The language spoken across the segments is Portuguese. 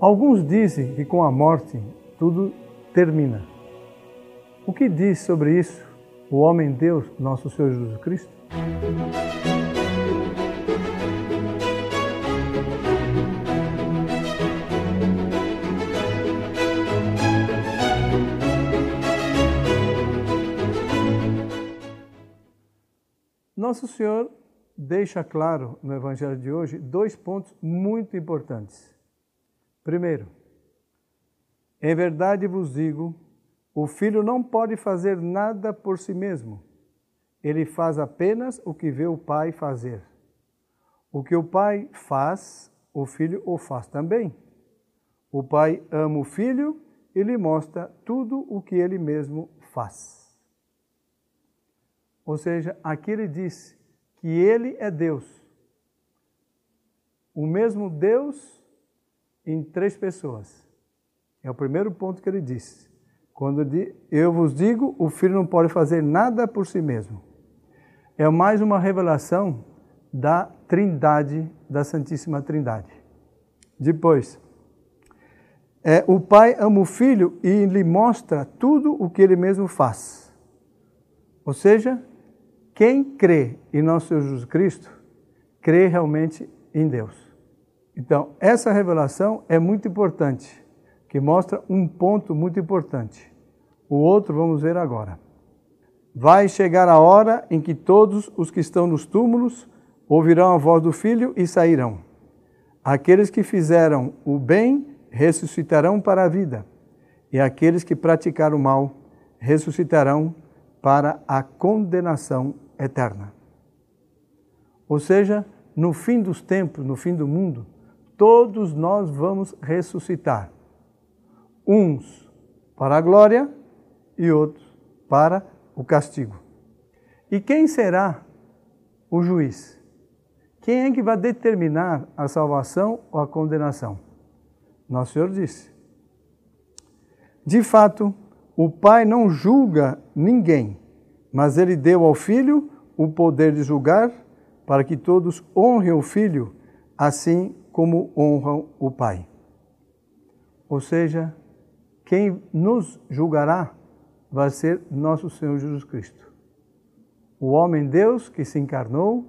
Alguns dizem que com a morte tudo termina. O que diz sobre isso o homem Deus, nosso Senhor Jesus Cristo? Nosso Senhor deixa claro no Evangelho de hoje dois pontos muito importantes. Primeiro, em verdade vos digo, o filho não pode fazer nada por si mesmo. Ele faz apenas o que vê o pai fazer. O que o pai faz, o filho o faz também. O pai ama o filho e lhe mostra tudo o que ele mesmo faz. Ou seja, aqui ele diz que ele é Deus. O mesmo Deus em três pessoas. É o primeiro ponto que ele disse. Quando eu vos digo, o filho não pode fazer nada por si mesmo. É mais uma revelação da Trindade, da Santíssima Trindade. Depois, é, o pai ama o filho e lhe mostra tudo o que ele mesmo faz. Ou seja, quem crê em nosso Senhor Jesus Cristo, crê realmente em Deus. Então, essa revelação é muito importante, que mostra um ponto muito importante. O outro vamos ver agora. Vai chegar a hora em que todos os que estão nos túmulos ouvirão a voz do Filho e sairão. Aqueles que fizeram o bem ressuscitarão para a vida, e aqueles que praticaram o mal ressuscitarão para a condenação eterna. Ou seja, no fim dos tempos, no fim do mundo, todos nós vamos ressuscitar. Uns para a glória e outros para o castigo. E quem será o juiz? Quem é que vai determinar a salvação ou a condenação? Nosso Senhor disse. De fato, o Pai não julga ninguém, mas ele deu ao Filho o poder de julgar, para que todos honrem o Filho, assim como honram o Pai. Ou seja, quem nos julgará vai ser nosso Senhor Jesus Cristo. O homem Deus que se encarnou,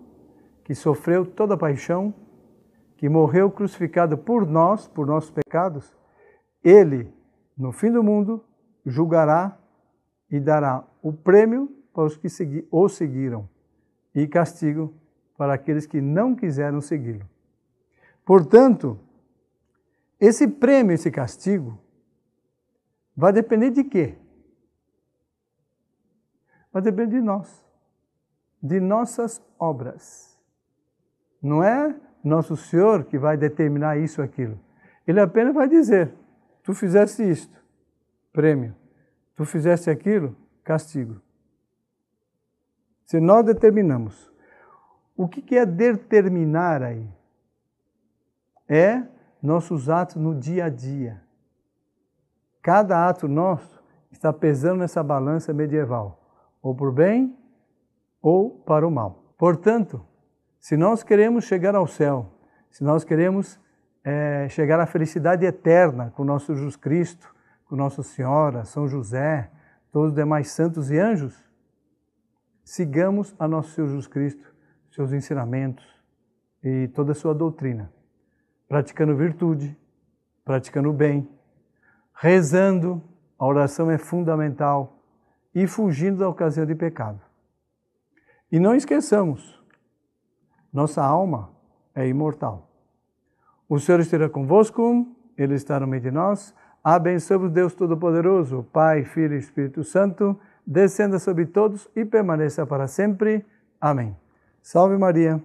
que sofreu toda a paixão, que morreu crucificado por nós, por nossos pecados, ele, no fim do mundo, julgará e dará o prêmio para os que o seguiram e castigo para aqueles que não quiseram segui-lo. Portanto, esse prêmio, esse castigo, vai depender de quê? Vai depender de nós, de nossas obras. Não é nosso Senhor que vai determinar isso aquilo. Ele apenas vai dizer: tu fizeste isto, prêmio. Tu fizeste aquilo, castigo. Se nós determinamos. O que é determinar aí? É nossos atos no dia a dia. Cada ato nosso está pesando nessa balança medieval, ou por bem ou para o mal. Portanto, se nós queremos chegar ao céu, se nós queremos é, chegar à felicidade eterna com nosso Jesus Cristo, com Nossa Senhora, São José, todos os demais santos e anjos, sigamos a nosso Senhor Jesus Cristo, seus ensinamentos e toda a sua doutrina, praticando virtude, praticando bem, rezando, a oração é fundamental, e fugindo da ocasião de pecado. E não esqueçamos, nossa alma é imortal. O Senhor esteja convosco, Ele está no meio de nós. Abençoe-vos Deus Todo-Poderoso, Pai, Filho e Espírito Santo descenda sobre todos e permaneça para sempre. Amém. Salve Maria.